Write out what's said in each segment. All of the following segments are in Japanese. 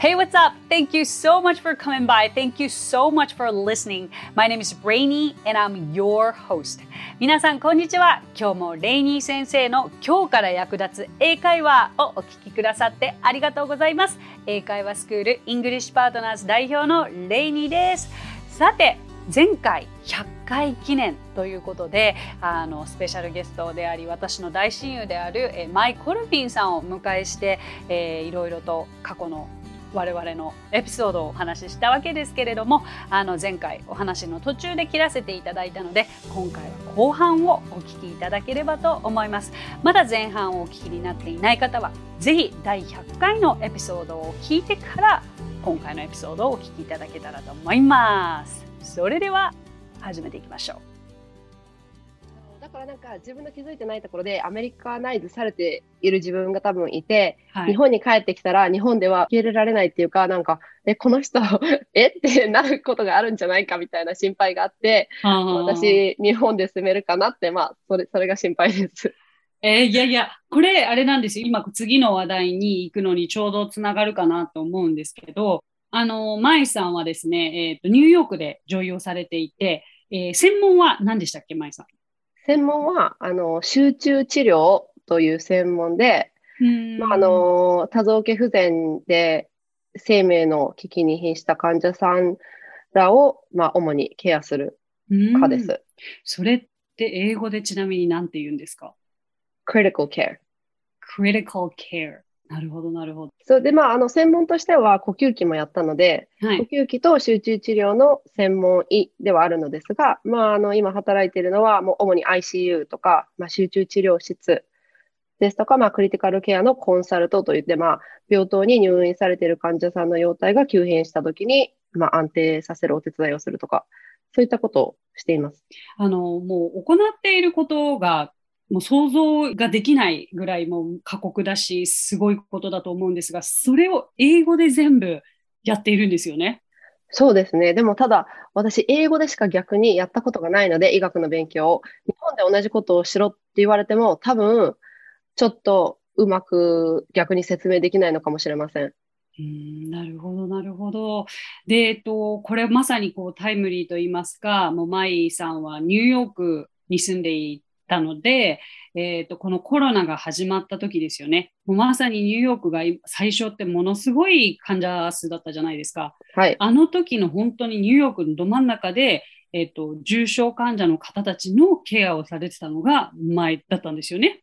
Hey, what's up? Thank you so much for coming by. Thank you so much for listening. My name is Rainy and I'm your host. 皆さん、こんにちは。今日もレイニー先生の今日から役立つ英会話をお聞きくださってありがとうございます。英会話スクールイングリッシュパートナーズ代表のレイニーです。さて、前回100回記念ということであのスペシャルゲストであり私の大親友であるえマイ・コルピンさんをお迎えして、えー、いろいろと過去の我々のエピソードをお話ししたわけですけれどもあの前回お話の途中で切らせていただいたので今回は後半をお聞きいただければと思います。まだ前半をお聞きになっていない方は是非第100回のエピソードを聞いてから今回のエピソードをお聞きいただけたらと思います。それでは始めていきましょう。からなんか自分の気づいてないところでアメリカナイズされている自分が多分いて、はい、日本に帰ってきたら日本では受け入れられないっていうか、なんか、え、この人え？ってなることがあるんじゃないかみたいな心配があって、私、日本で住めるかなって、まあ、それ、それが心配です。えー、いやいや、これ、あれなんですよ。今、次の話題に行くのにちょうどつながるかなと思うんですけど、あの、舞さんはですね、えっ、ー、と、ニューヨークで女優をされていて、えー、専門は何でしたっけ、舞さん？専門は、あの、集中治療という専門で、まあ、あの、多臓器不全で生命の危機に瀕した患者さんらを、まあ、主にケアする科です。それって英語でちなみに何て言うんですか ?critical care。critical care。なるほど、なるほど。そうで、まあ、あの、専門としては呼吸器もやったので、はい、呼吸器と集中治療の専門医ではあるのですが、まあ、あの、今働いているのは、もう主に ICU とか、まあ、集中治療室ですとか、まあ、クリティカルケアのコンサルトといって、まあ、病棟に入院されている患者さんの容態が急変したときに、まあ、安定させるお手伝いをするとか、そういったことをしています。あの、もう行っていることがもう想像ができないぐらいもう過酷だし、すごいことだと思うんですが、それを英語で全部やっているんですよね。そうですね。でもただ、私、英語でしか逆にやったことがないので、医学の勉強を。日本で同じことをしろって言われても、多分、ちょっとうまく逆に説明できないのかもしれません。うんなるほど、なるほど。で、えっと、これまさにこうタイムリーと言いますか、もうマイさんはニューヨークに住んでいたので、えーと、このコロナが始まった時ですよね。もうまさにニューヨークが最初ってものすごい患者数だったじゃないですか。はい、あの時の本当にニューヨークのど真ん中で、えーと、重症患者の方たちのケアをされてたのが前だったんですよね。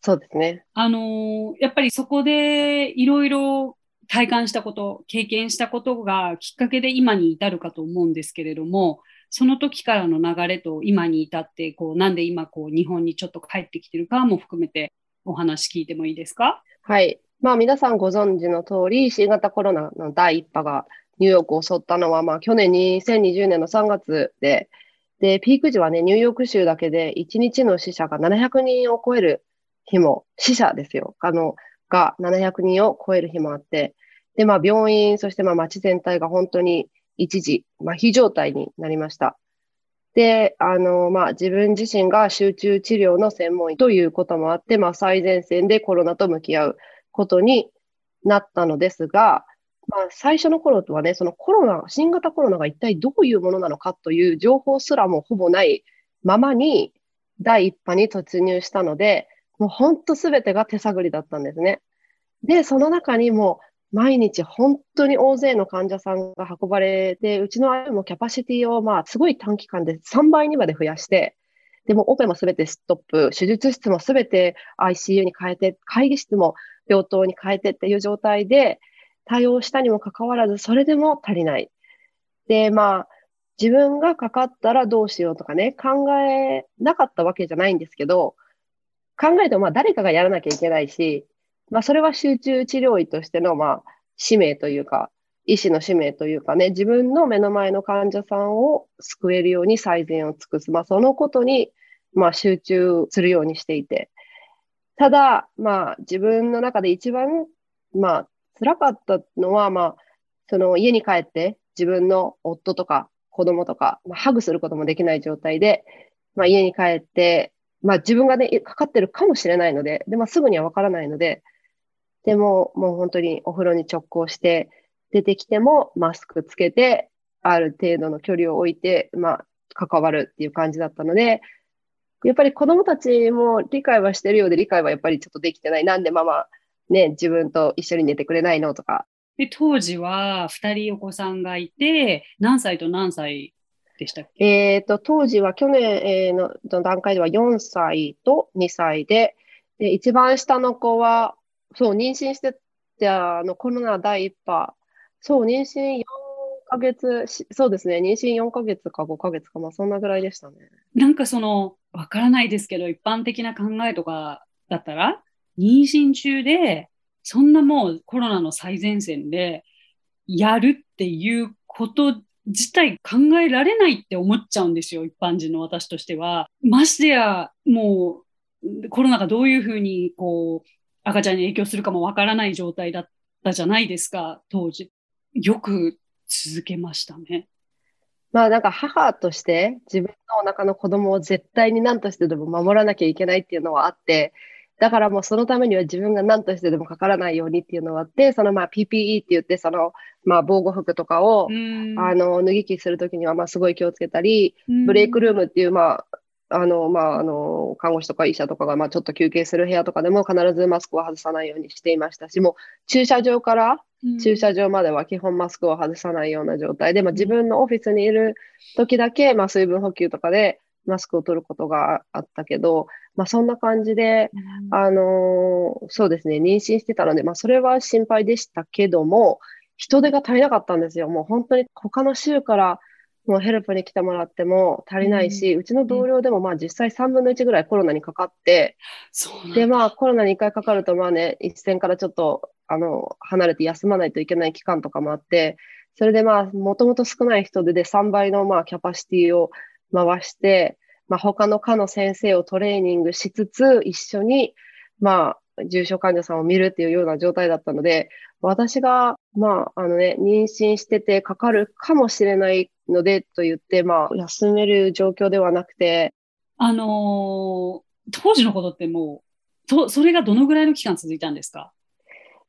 そうですね。あのー、やっぱりそこでいろいろ体感したこと、経験したことがきっかけで今に至るかと思うんですけれども、その時からの流れと今に至って、こう、なんで今、こう、日本にちょっと帰ってきてるかも含めてお話聞いてもいいですか？はい。まあ、皆さんご存知の通り、新型コロナの第一波がニューヨークを襲ったのは、まあ、去年2020年の3月で、で、ピーク時はね、ニューヨーク州だけで1日の死者が700人を超える日も、死者ですよ。あの、が700人を超える日もあって、で、まあ、病院、そしてまあ、街全体が本当に一時、麻痺状態になりました。で、あの、まあ、自分自身が集中治療の専門医ということもあって、まあ、最前線でコロナと向き合うことになったのですが、まあ、最初の頃とはね、そのコロナ、新型コロナが一体どういうものなのかという情報すらもほぼないままに、第一波に突入したので、もう本当すべてが手探りだったんですね。で、その中にも毎日本当に大勢の患者さんが運ばれて、うちの IM もキャパシティをまあすごい短期間で3倍にまで増やして、でもオペもすべてストップ、手術室もすべて ICU に変えて、会議室も病棟に変えてっていう状態で対応したにもかかわらず、それでも足りない。で、まあ、自分がかかったらどうしようとかね、考えなかったわけじゃないんですけど、考えてもまあ誰かがやらなきゃいけないし、まあ、それは集中治療医としての、まあ、使命というか、医師の使命というかね、自分の目の前の患者さんを救えるように最善を尽くす。まあ、そのことに、まあ、集中するようにしていて。ただ、まあ、自分の中で一番、まあ、辛かったのは、まあ、その家に帰って自分の夫とか子供とか、まあ、ハグすることもできない状態で、まあ、家に帰って、まあ、自分がね、かかってるかもしれないので、で、まあ、すぐにはわからないので、でも、もう本当にお風呂に直行して、出てきてもマスクつけて、ある程度の距離を置いて、まあ、関わるっていう感じだったので、やっぱり子供たちも理解はしてるようで理解はやっぱりちょっとできてない。なんでママ、ね、自分と一緒に寝てくれないのとか。で、当時は2人お子さんがいて、何歳と何歳でしたっけ？えっ、と、当時は去年の段階では4歳と2歳で、で、一番下の子は、そう、妊娠してて、あの、コロナ第一波、そう、妊娠4ヶ月、そうですね、妊娠4ヶ月か5ヶ月か、まあそんなぐらいでしたね。なんかその、わからないですけど、一般的な考えとかだったら、妊娠中で、そんなもうコロナの最前線でやるっていうこと自体考えられないって思っちゃうんですよ、一般人の私としては。ましてや、もうコロナがどういうふうにこう赤ちゃんに影響するかもわからない状態だったじゃないですか、当時。よく続けましたね。まあなんか母として自分のお腹の子供を絶対に何としてでも守らなきゃいけないっていうのはあって、だからもうそのためには自分が何としてでもかからないようにっていうのはあって、そのまあ PPE って言って、そのまあ防護服とかを、あの脱ぎ着するときにはまあすごい気をつけたり、ブレイクルームっていうまああの、まあ、あの、看護師とか医者とかが、まあ、ちょっと休憩する部屋とかでも必ずマスクを外さないようにしていましたし、もう駐車場から駐車場までは基本マスクを外さないような状態で、まあ、自分のオフィスにいる時だけ、まあ、水分補給とかでマスクを取ることがあったけど、まあ、そんな感じで、あのそうですね、妊娠してたので、まあ、それは心配でしたけども、人手が足りなかったんですよ。もう本当に他の州からもうヘルプに来てもらっても足りないし、うん、うちの同僚でもまあ実際3分の1ぐらいコロナにかかって、で、まあコロナに1回かかるとまあね、一線からちょっとあの離れて休まないといけない期間とかもあって、それでまあもともと少ない人でで3倍のまあキャパシティを回して、まあ他の科の先生をトレーニングしつつ一緒にまあ重症患者さんを見るっていうような状態だったので、私が、まあ、あのね、妊娠しててかかるかもしれないのでと言って、まあ、休める状況ではなくて。あのー、当時のことってもう、と、それがどのぐらいの期間続いたんですか？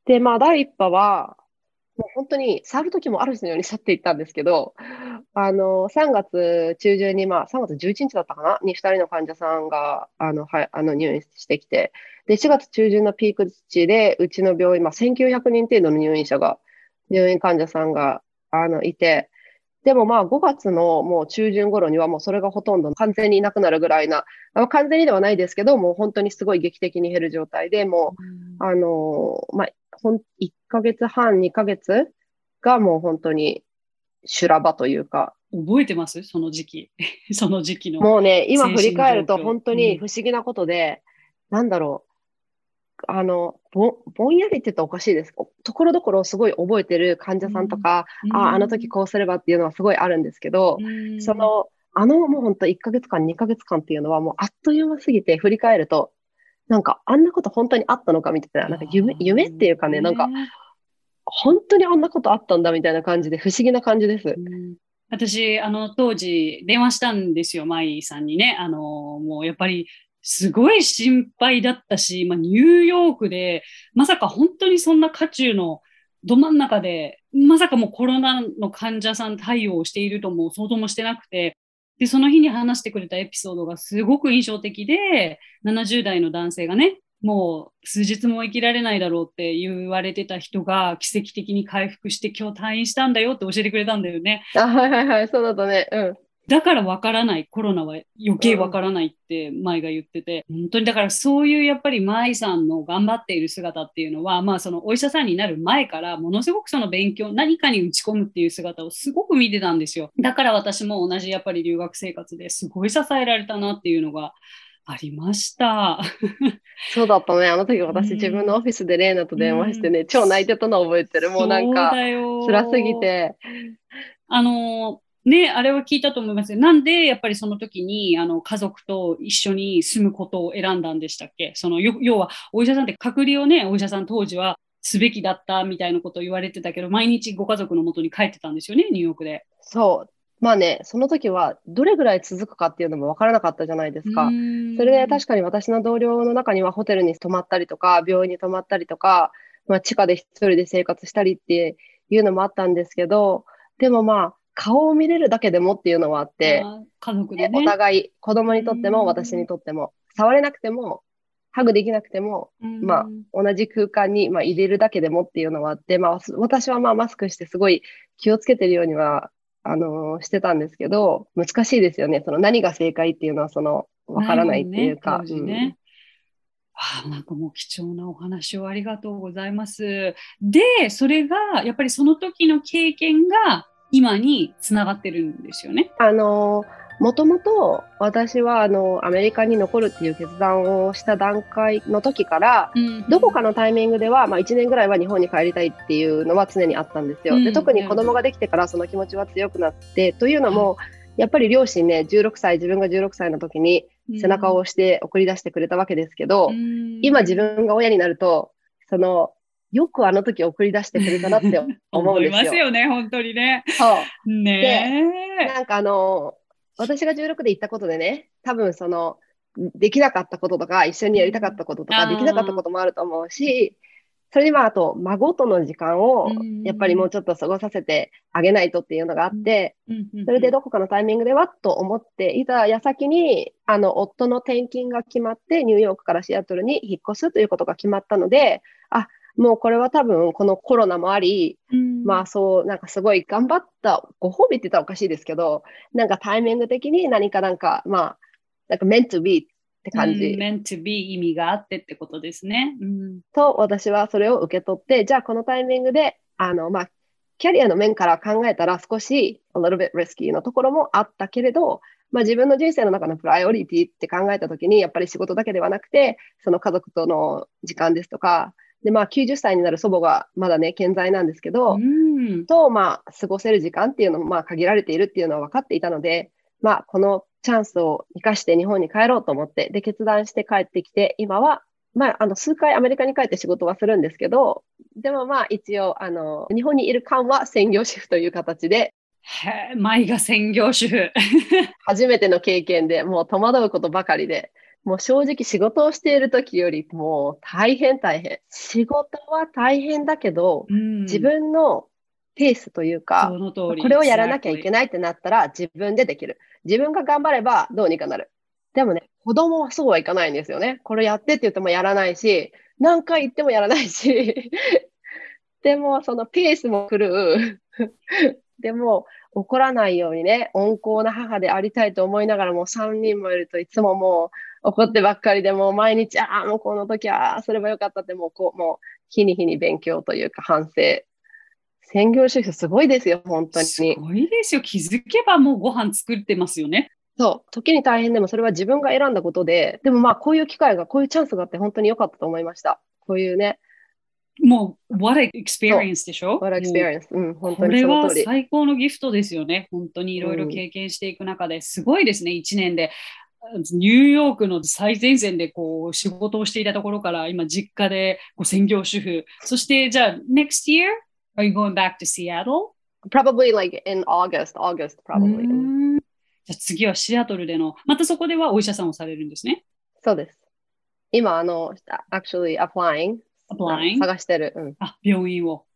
で、まあ、第一波は、もう本当に去る時もある人のように去っていったんですけど、あの、3月中旬に、まあ、3月11日だったかな？に2人の患者さんが、あの、はい、あの、入院してきて、で、4月中旬のピーク値で、うちの病院、まあ、1900人程度の入院者が、入院患者さんが、あの、いて、でもまあ5月のもう中旬頃にはもうそれがほとんど完全になくなるぐらいな、完全にではないですけど、もう本当にすごい劇的に減る状態で、もう、あの、まあ、ほん1ヶ月半、2ヶ月がもう本当に修羅場というか。覚えてます？その時期。その時期の。もうね、今振り返ると本当に不思議なことで、うん、なんだろう。あのぼ、ぼんやりって言ったらおかしいです。ところどころすごい覚えてる患者さんとか、うん、ああ、あの時こうすればっていうのはすごいあるんですけど、うん、その、あのもう本当1ヶ月間、2ヶ月間っていうのはもうあっという間すぎて振り返ると、なんかあんなこと本当にあったのかみたいな、なんか夢、夢っていうかね、なんか、本当にあんなことあったんだみたいな感じで不思議な感じです。私、あの、当時電話したんですよ、舞さんにね。あの、もうやっぱりすごい心配だったし、まあ、ニューヨークで、まさか本当にそんな渦中のど真ん中で、まさかもうコロナの患者さん対応をしているとも想像もしてなくて、で、その日に話してくれたエピソードがすごく印象的で、70代の男性がね、もう数日も生きられないだろうって言われてた人が奇跡的に回復して今日退院したんだよって教えてくれたんだよね。あはいはいはい、そうだったね。うん。だからわからない、コロナは余計わからないって舞が言ってて、うん、本当にだからそういうやっぱり舞さんの頑張っている姿っていうのは、まあそのお医者さんになる前からものすごくその勉強、何かに打ち込むっていう姿をすごく見てたんですよ。だから私も同じやっぱり留学生活ですごい支えられたなっていうのがありました。そうだったね。あの時私、自分のオフィスでレーナと電話してね、うん、超泣いてたの覚えてる。もうなんか、辛すぎて。あの、ね、あれは聞いたと思いますなんで、やっぱりその時に、あの、家族と一緒に住むことを選んだんでしたっけ？その、要は、お医者さんって隔離をね、お医者さん当時はすべきだったみたいなことを言われてたけど、毎日ご家族のもとに帰ってたんですよね、ニューヨークで。そう。まあね、その時はどれぐらい続くかっていうのも分からなかったじゃないですか。それで確かに私の同僚の中にはホテルに泊まったりとか、病院に泊まったりとか、まあ、地下で一人で生活したりっていうのもあったんですけど、でもまあ、顔を見れるだけでもっていうのはあって、家族でね。お互い、子供にとってうんも私にとっても、触れなくても、ハグできなくても、まあ同じ空間に、まあ、入れるだけでもっていうのはあって、まあ、す私はまあマスクしてすごい気をつけてるようには、あのーしてたんですけど、難しいですよね。その何が正解っていうのは、その、わからないっていうか。あなんかもう貴重なお話をありがとうございます。で、それが、やっぱりその時の経験が今につながってるんですよね。あのーもともと私はあのアメリカに残るっていう決断をした段階の時から、どこかのタイミングでは、まあ、1年ぐらいは日本に帰りたいっていうのは常にあったんですよ。うん。で特に子供ができてからその気持ちは強くなって、というのも、やっぱり両親ね、16歳、自分が16歳の時に背中を押して送り出してくれたわけですけど、今自分が親になると、その、よくあの時送り出してくれたなって思うんですよ。思いますよね、本当にね。そう。ねえ。なんかあの、私が16で行ったことでね、多分その、できなかったこととか、一緒にやりたかったこととか、できなかったこともあると思うし、それにまあ、あと、孫との時間をうん、やっぱりもうちょっと過ごさせてあげないとっていうのがあって、それでどこかのタイミングでわっと思っていた矢先に、あの、夫の転勤が決まって、ニューヨークからシアトルに引っ越すということが決まったので、あ、もうこれは多分このコロナもあり、まあそう、なんかすごい頑張った、ご褒美って言ったらおかしいですけど、なんかタイミング的に何かなんか、まあ、なんか meant to be って感じ、うん meant to be 意味があってってことですね。うん。と、私はそれを受け取って、じゃあこのタイミングで、あの、まあ、キャリアの面から考えたら少し a little bit risky のところもあったけれど、まあ自分の人生の中のプライオリティって考えたときに、やっぱり仕事だけではなくて、その家族との時間ですとか、で、まあ90歳になる祖母がまだね、健在なんですけど、うんと、まあ、過ごせる時間っていうのも、まあ、限られているっていうのは分かっていたので、まあ、このチャンスを生かして日本に帰ろうと思って、で、決断して帰ってきて、今は、まあ、あの、数回アメリカに帰って仕事はするんですけど、でもまあ、一応、あの、日本にいる間は専業主婦という形で、へえ、舞が専業主婦。初めての経験でもう戸惑うことばかりで、もう正直仕事をしている時よりもう大変大変。仕事は大変だけど、自分のペースというか、これをやらなきゃいけない。ないってなったら自分でできる。自分が頑張ればどうにかなる。でもね、子供はそうはいかないんですよね。これやってって言ってもやらないし、何回言ってもやらないし、でもそのペースも狂う。でも怒らないようにね、温厚な母でありたいと思いながらも3人もいるといつももう怒ってばっかりでもう毎日、ああ、もうこの時はああすればよかったってもうこう、もう日に日に勉強というか反省。専業主婦すごいですよ、本当に。すごいですよ。気づけばもうご飯作ってますよね。そう。時に大変でもそれは自分が選んだことで、でもまあこういう機会が、こういうチャンスがあって本当に良かったと思いました。こういうね、もう、what a experience でしょ？what もう experience。うん、本当これはにその通り。最高のギフトですよね。本当にいろいろ経験していく中ですごいですね、1年で。ニューヨークの最前線でこう仕事をしていたところから今実家でこう専業主婦。そしてじゃあ next year? Are you going back to Seattle? probably like in August, August う probably. じゃあ次はシアトルでの、またそこではお医者さんをされるんですね。そうです。今、あの、actually applying. Applying 探してる。うん。あ、病院を。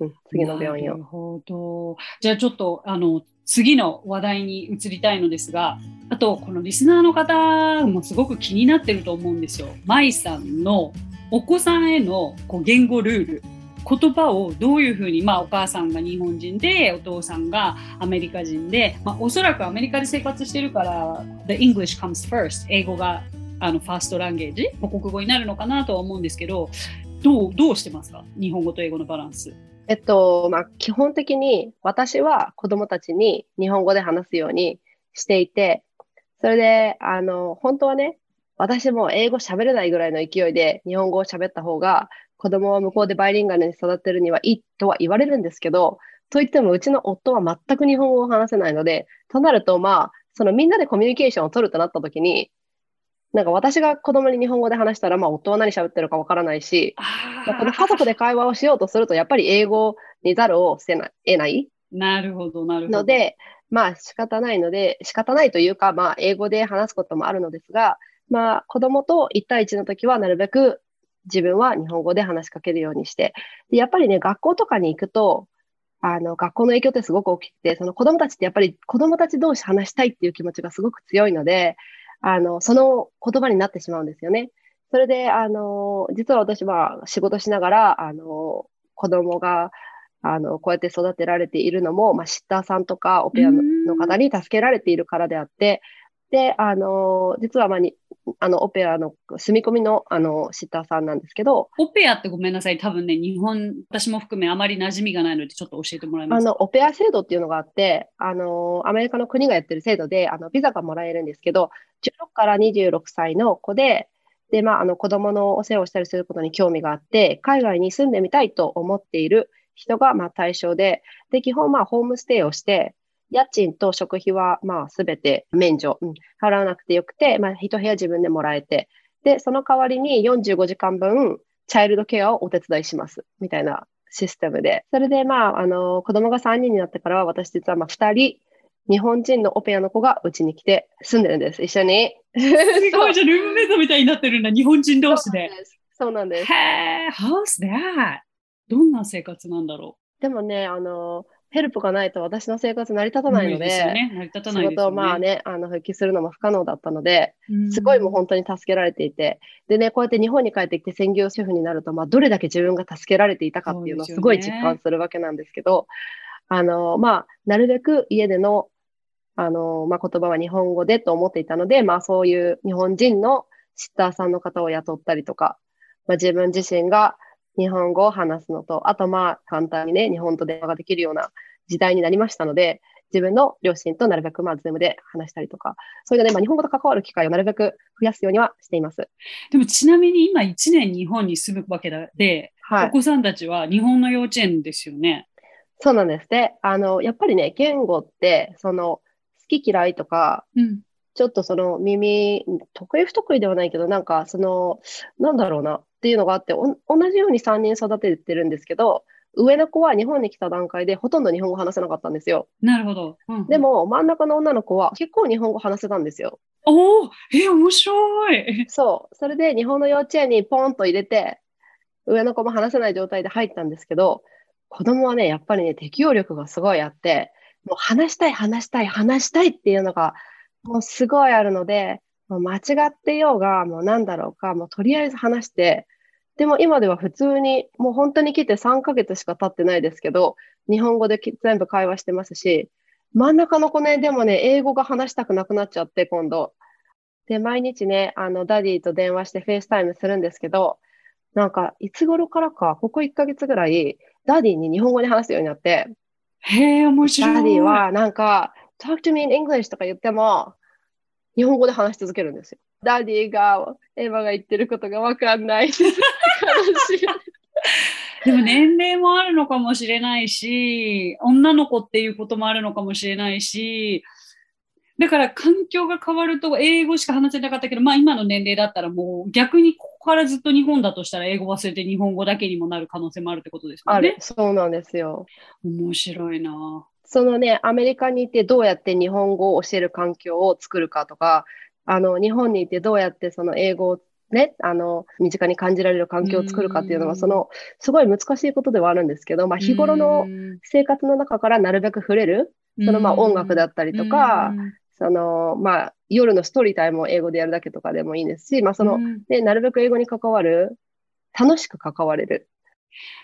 うん、次の病院を。なるほど。じゃあちょっとあの次の話題に移りたいのですが、あとこのリスナーの方もすごく気になってると思うんですよ。舞さんのお子さんへのこう言語ルール。言葉をどういうふうに、まあ、お母さんが日本人でお父さんがアメリカ人で、まあ、おそらくアメリカで生活してるから The English comes first 英語があのファーストランゲージ母国語になるのかなとは思うんですけどどうどうしてますか？日本語と英語のバランス。えっと、まあ、基本的に私は子供たちに日本語で話すようにしていて、それで、あの、本当はね、私も英語喋れないぐらいの勢いで日本語を喋った方が、子供は向こうでバイリンガルに育てるにはいいとは言われるんですけど、といってもうちの夫は全く日本語を話せないので、となると、まあ、そのみんなでコミュニケーションを取るとなった時に、なんか私が子供に日本語で話したら、まあ夫は何喋ってるかわからないし、家族で会話をしようとすると、やっぱり英語にざるをせな得ないなるほど、なるほど。ので、まあ仕方ないので、仕方ないというか、まあ英語で話すこともあるのですが、まあ子供と1対1の時はなるべく自分は日本語で話しかけるようにして、でやっぱりね、学校とかに行くと、あの、学校の影響ってすごく大きくて、その子供たちってやっぱり子供たち同士話したいっていう気持ちがすごく強いので、あの、その言葉になってしまうんですよね。それで、あの、実は私は仕事しながら、あの、子供が、あの、こうやって育てられているのも、まあ、シッターさんとかオペアの方に助けられているからであって、で、あの、実はまあに、あの、オペアの住み込みの、あの、シッターさんなんですけど。オペアってごめんなさい。多分ね、日本、私も含めあまり馴染みがないので、ちょっと教えてもらいますあの、オペア制度っていうのがあって、あの、アメリカの国がやってる制度で、あの、ビザがもらえるんですけど、16から26歳の子で、で、まあ、あの、子供のお世話をしたりすることに興味があって、海外に住んでみたいと思っている人が、まあ、対象で、で、基本、まあ、ホームステイをして、家賃と食費は、まあ、すべて免除、うん、払わなくてよくて、まあ、一部屋自分でもらえて、で、その代わりに45時間分、チャイルドケアをお手伝いします、みたいなシステムで。それで、まあ、あの、子供が3人になってからは、私実は、まあ、2人、日本人のオペアの子がうちに来て住んでるんです、一緒に。すごい、じゃルームメイトみたいになってるんだ、日本人同士で。そうなんです。へえ、how's that? どんな生活なんだろう。でもね、あの、ヘルプがないと私の生活成り立たないので、仕事をまあね、あの復帰するのも不可能だったので、すごいもう本当に助けられていて、でね、こうやって日本に帰ってきて専業主婦になると、まあ、どれだけ自分が助けられていたかっていうのをすごい実感するわけなんですけど、あの、まあ、なるべく家での、あの、まあ、言葉は日本語でと思っていたので、まあ、そういう日本人のシッターさんの方を雇ったりとか、まあ、自分自身が日本語を話すのと、あとまあ簡単にね、日本と電話ができるような時代になりましたので、自分の両親となるべくまあ、ズームで話したりとか、そういうので、まあ、日本語と関わる機会をなるべく増やすようにはしています。でもちなみに今1年日本に住むわけで、はい、お子さんたちは日本の幼稚園ですよね。そうなんです。で、あの、やっぱりね、言語って、その、好き嫌いとか、うん、ちょっとその耳、得意不得意ではないけど、なんかその、なんだろうな、っていうのがあって、同じように3人育ててるんですけど、上の子は日本に来た段階でほとんど日本語話せなかったんですよ。なるほど。うん、でも、真ん中の女の子は結構日本語話せたんですよ。おお、え、面白い。そう。それで日本の幼稚園にポンと入れて、上の子も話せない状態で入ったんですけど、子供はね、やっぱりね、適応力がすごいあって、もう話したい、話したい、話したいっていうのが、もうすごいあるので、もう間違ってようが、もうなんだろうか、もうとりあえず話して、でも今では普通に、もう本当に来て3ヶ月しか経ってないですけど、日本語で全部会話してますし、真ん中の子ね、でもね、英語が話したくなくなっちゃって、今度。で、毎日ね、あの、 Daddy と電話してフェイスタイムするんですけど、なんか、いつ頃からか、ここ1ヶ月ぐらい、 Daddy に日本語で話すようになって、へえ、面白い。 Daddy は、なんか、talk to me in English とか言っても、日本語で話し続けるんですよ。 Daddy が、エヴァが言ってることがわかんない。でも年齢もあるのかもしれないし、女の子っていうこともあるのかもしれないし、だから環境が変わると英語しか話せなかったけど、まあ今の年齢だったらもう逆にここからずっと日本だとしたら英語忘れて日本語だけにもなる可能性もあるってことですよね。そうなんですよ。面白いな。そのね、アメリカにいてどうやって日本語を教える環境を作るかとか、あの、日本にいてどうやってその英語をね、あの、身近に感じられる環境を作るかっていうのは、その、すごい難しいことではあるんですけど、まあ、日頃の生活の中からなるべく触れる、その、まあ、音楽だったりとか、その、まあ、夜のストーリータイムを英語でやるだけとかでもいいですし、まあ、その、ね、なるべく英語に関わる、楽しく関われる。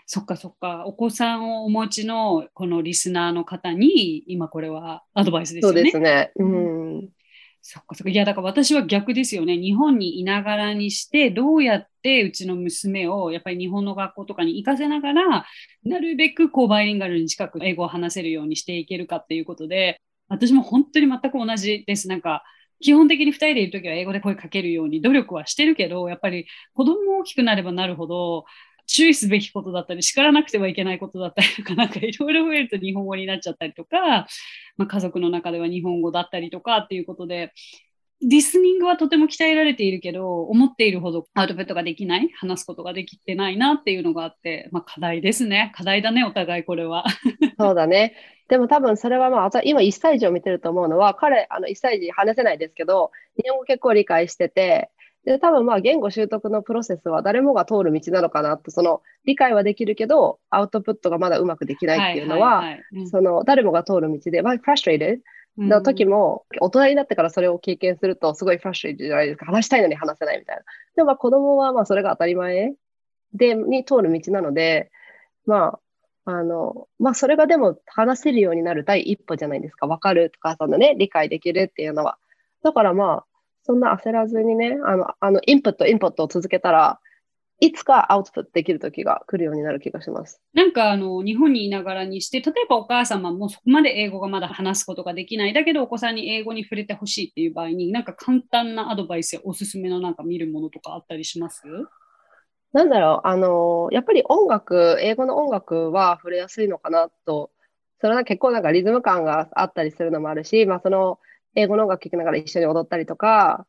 そっかそっか。お子さんをお持ちのこのリスナーの方に、今これはアドバイスですよね。そうですね。うん。そっかそっか。いや、だから私は逆ですよね。日本にいながらにして、どうやってうちの娘をやっぱり日本の学校とかに行かせながら、なるべくこうバイリンガルに近く英語を話せるようにしていけるかっていうことで、私も本当に全く同じです。なんか、基本的に2人でいるときは英語で声かけるように努力はしてるけど、やっぱり子供大きくなればなるほど、注意すべきことだったり、叱らなくてはいけないことだったりとか、なんかいろいろ増えると日本語になっちゃったりとか、まあ、家族の中では日本語だったりとかっていうことで、リスニングはとても鍛えられているけど、思っているほどアウトプットができない、話すことができてないなっていうのがあって、まあ、課題ですね。課題だね、お互いこれは。そうだね。でも多分それはまあ、今1歳児を見てると思うのは、彼、あの1歳児話せないですけど、日本語結構理解してて、で、多分まあ言語習得のプロセスは誰もが通る道なのかなと、その理解はできるけど、アウトプットがまだうまくできないっていうのは、はいはいはいうんその誰もが通る道で、まあ、frustrated? の時も、大人になってからそれを経験すると、すごいフラッシュレットじゃないですか。話したいのに話せないみたいな。でもまあ子供はまあそれが当たり前で、に通る道なので、まあ、あの、まあそれがでも話せるようになる第一歩じゃないですか。わかるとか、そのね、理解できるっていうのは。だからまあ、そんな焦らずにね、あの、あの、インプット、インプットを続けたら、いつかアウトプットできる時が来るようになる気がします。なんかあの日本にいながらにして、例えばお母様もそこまで英語がまだ話すことができない、だけどお子さんに英語に触れてほしいっていう場合に、なんか簡単なアドバイスやおすすめのなんか見るものとかあったりします？なんだろう、あの、やっぱり音楽、英語の音楽は触れやすいのかなと、それは結構なんかリズム感があったりするのもあるし、まあその英語の音楽聴きながら一緒に踊ったりとか、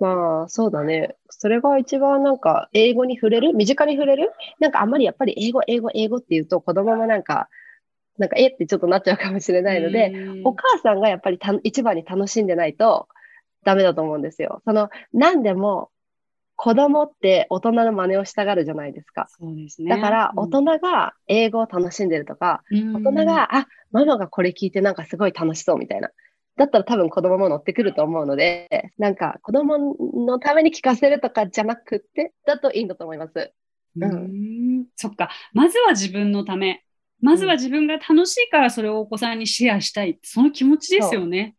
まあそうだね。それが一番なんか英語に触れる？身近に触れる？なんかあんまりやっぱり英語、英語、英語って言うと子供もなんか、なんかえってちょっとなっちゃうかもしれないので、お母さんがやっぱりた一番に楽しんでないとダメだと思うんですよ。その、何でも子供って大人の真似をしたがるじゃないですか。そうですね。だから大人が英語を楽しんでるとか、うん大人が、あ、ママがこれ聞いてなんかすごい楽しそうみたいな。だったら多分子供も乗ってくると思うので、なんか子供のために聞かせるとかじゃなくて、だといいんだと思います。うーんそっか。まずは自分のため。まずは自分が楽しいからそれをお子さんにシェアしたい。その気持ちですよね。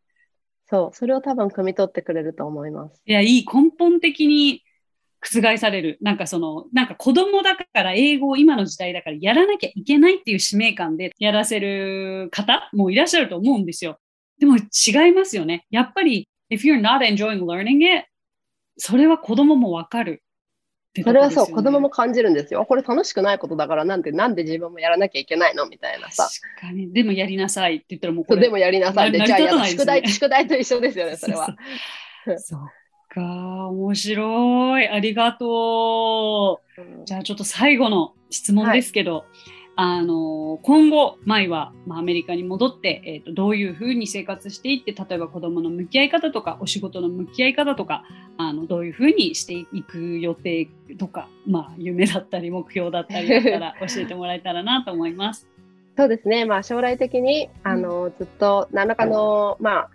そう、それを多分汲み取ってくれると思います。いや、いい。根本的に覆される。なんかその、なんか子供だから英語を今の時代だからやらなきゃいけないっていう使命感でやらせる方もいらっしゃると思うんですよ。でも違いますよね。やっぱり、if you're not enjoying learning it, それは子供もわかるね。それはそう、子供も感じるんですよ。これ楽しくないことだからなんで、なんで自分もやらなきゃいけないのみたいなさ。確かに。でもやりなさいって言ったらもうこれ。でもやりなさいで、なじゃあや宿題、宿題と一緒ですよね、それは。そっか、面白い。ありがとう。うんじゃあちょっと最後の質問ですけど、あの今後、舞は、まあ、アメリカに戻って、えー、とどういうふうに生活していって、例えば子供の向き合い方とか、お仕事の向き合い方とか、あのどういうふうにしていく予定とか、まあ、夢だったり目標だったりだったら 教えてもらえたらなと思います。そうですね、まあ、将来的にあのずっと何らかの、まあ、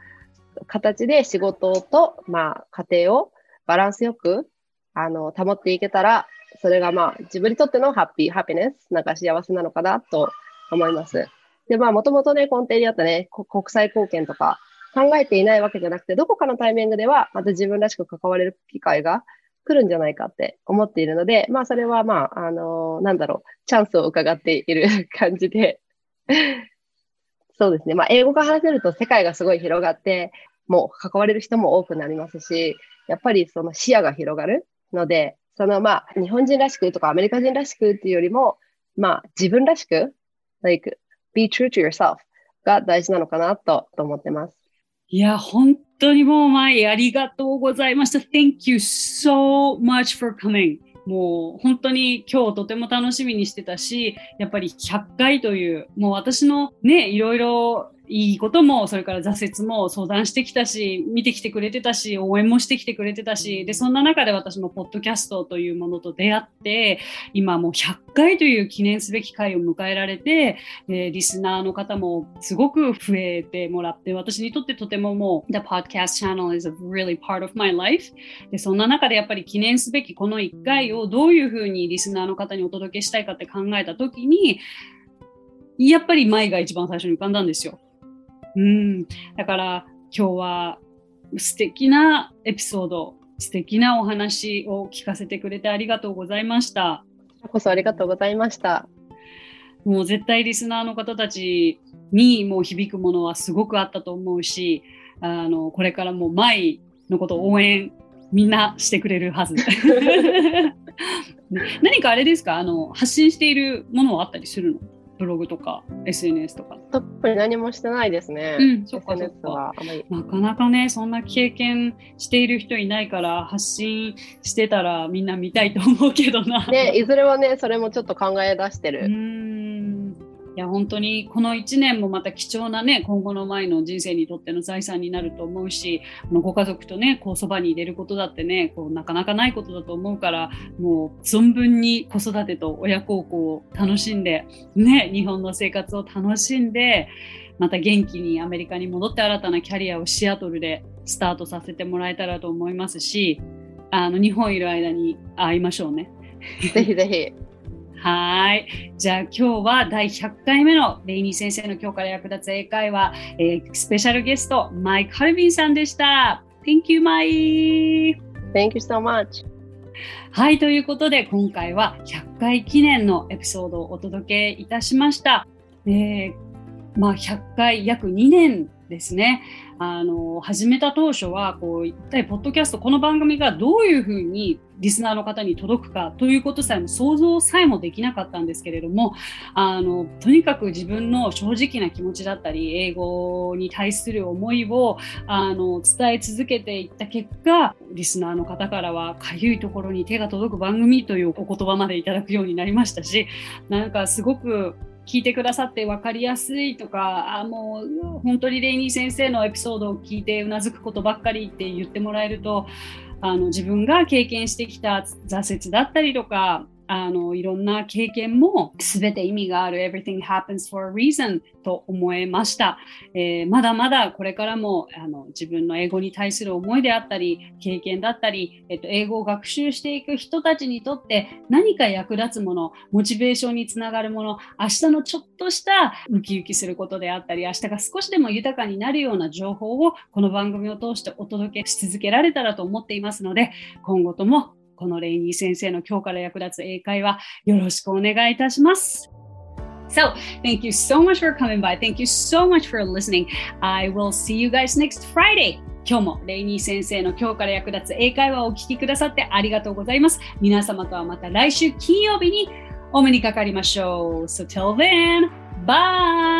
形で仕事と、まあ、家庭をバランスよくあの保っていけたら、それが、まあ、自分にとってのハッピー、ハピネス、なんか幸せなのかなと思います。で、まあ、もともとね、根底にあったね、国際貢献とか考えていないわけじゃなくて、どこかのタイミングでは、また自分らしく関われる機会が来るんじゃないかって思っているので、まあ、それはまあ、あのなんだろう、チャンスを伺っている感じで、そうですね。まあ、英語が話せると世界がすごい広がって、もう関われる人も多くなりますし、やっぱりその視野が広がるので、そのまあ、日本人らしくとかアメリカ人らしくっていうよりも、まあ、自分らしく、like, be true to yourself が大事なのかなとと思ってます。いや、本当にもう、舞、ありがとうございました。Thank you so much for coming. もう本当に今日とても楽しみにしてたし、やっぱり100回という、もう私のね、いろいろいいことも、それから挫折も相談してきたし、見てきてくれてたし、応援もしてきてくれてたし、で、そんな中で私もポッドキャストというものと出会って、今もう100回という記念すべき回を迎えられて、でリスナーの方もすごく増えてもらって、私にとってとてももう、The Podcast Channel is a really part of my life. で、そんな中でやっぱり記念すべきこの1回をどういうふうにリスナーの方にお届けしたいかって考えたときに、やっぱり舞が一番最初に浮かんだんですよ。うん。だから今日は素敵なエピソード、素敵なお話を聞かせてくれてありがとうございました。こそありがとうございました。もう絶対リスナーの方たちにもう響くものはすごくあったと思うし、あの、これからも舞のことを応援みんなしてくれるはず。ね 何かあれですか？あの、発信しているものはあったりするの？ブログとか SNS とか。特に何もしてないですね。うんそっかそっか。なかなかね、そんな経験している人いないから、発信してたらみんな見たいと思うけどな。ね、いずれはね、それもちょっと考え出してる。ん。や本当にこの1年もまた貴重なね今後の前の人生にとっての財産になると思うしあのご家族とねこうそばに入れることだってねこうなかなかないことだと思うからもう存分に子育てと親孝行を楽しんでね日本の生活を楽しんでまた元気にアメリカに戻って新たなキャリアをシアトルでスタートさせてもらえたらと思いますしあの日本いる間に会いましょうね。ぜひぜひ。はい。じゃあ今日は第100回目のレイニー先生の今日から役立つ英会話、えー、スペシャルゲスト、マイク・ハルビンさんでした。Thank you, マイ Thank you so much. はい、ということで今回は100回記念のエピソードをお届けいたしました。えー、まあ、100回約2年ですね。あの始めた当初はこう一体ポッドキャストこの番組がどういうふうにリスナーの方に届くかということさえも想像さえもできなかったんですけれどもあのとにかく自分の正直な気持ちだったり英語に対する思いをあの伝え続けていった結果リスナーの方からはかゆいところに手が届く番組というお言葉までいただくようになりましたしなんかすごく聞いてくださって分かりやすいとかあもう本当にレイニー先生のエピソードを聞いてうなずくことばっかりって言ってもらえるとあの自分が経験してきた挫折だったりとかあのいろんな経験も全て意味がある Everything happens for a reason と思えました、えー、まだまだこれからもあの自分の英語に対する思いであったり経験だったり、えっと、英語を学習していく人たちにとって何か役立つものモチベーションにつながるもの明日のちょっとしたウキウキすることであったり明日が少しでも豊かになるような情報をこの番組を通してお届けし続けられたらと思っていますので今後ともこのレイニー先生の今日から役立つ英会話よろしくお願いいたします。So, thank you so much for coming by. Thank you so much for listening. I will see you guys next Friday. 今日もレイニー先生の今日から役立つ英会話をお聞きくださってありがとうございます。皆様とはまた来週金曜日にお目にかかりましょう。So till then, bye!